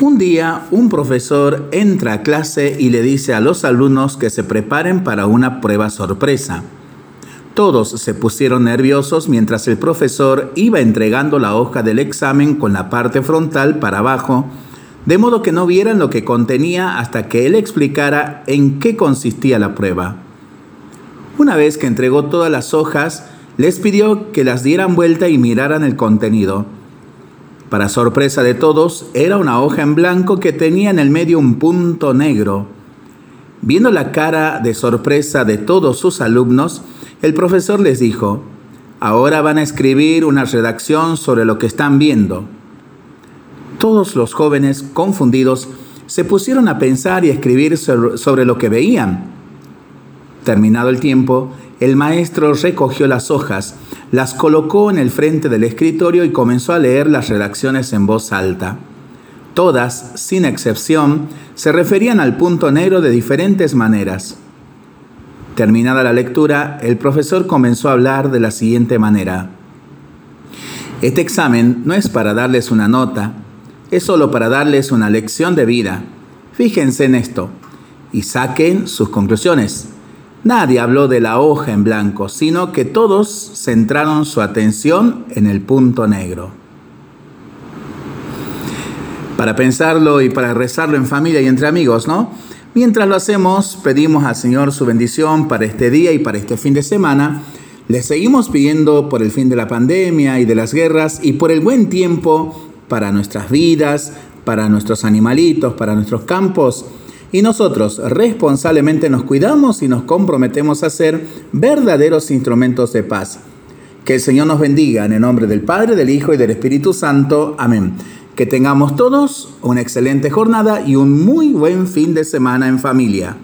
Un día, un profesor entra a clase y le dice a los alumnos que se preparen para una prueba sorpresa. Todos se pusieron nerviosos mientras el profesor iba entregando la hoja del examen con la parte frontal para abajo, de modo que no vieran lo que contenía hasta que él explicara en qué consistía la prueba. Una vez que entregó todas las hojas, les pidió que las dieran vuelta y miraran el contenido. Para sorpresa de todos, era una hoja en blanco que tenía en el medio un punto negro. Viendo la cara de sorpresa de todos sus alumnos, el profesor les dijo, ahora van a escribir una redacción sobre lo que están viendo. Todos los jóvenes, confundidos, se pusieron a pensar y a escribir sobre lo que veían. Terminado el tiempo, el maestro recogió las hojas, las colocó en el frente del escritorio y comenzó a leer las redacciones en voz alta. Todas, sin excepción, se referían al punto negro de diferentes maneras. Terminada la lectura, el profesor comenzó a hablar de la siguiente manera. Este examen no es para darles una nota, es solo para darles una lección de vida. Fíjense en esto y saquen sus conclusiones. Nadie habló de la hoja en blanco, sino que todos centraron su atención en el punto negro. Para pensarlo y para rezarlo en familia y entre amigos, ¿no? Mientras lo hacemos, pedimos al Señor su bendición para este día y para este fin de semana. Le seguimos pidiendo por el fin de la pandemia y de las guerras y por el buen tiempo para nuestras vidas, para nuestros animalitos, para nuestros campos y nosotros responsablemente nos cuidamos y nos comprometemos a ser verdaderos instrumentos de paz. Que el Señor nos bendiga en el nombre del Padre, del Hijo y del Espíritu Santo. Amén. Que tengamos todos una excelente jornada y un muy buen fin de semana en familia.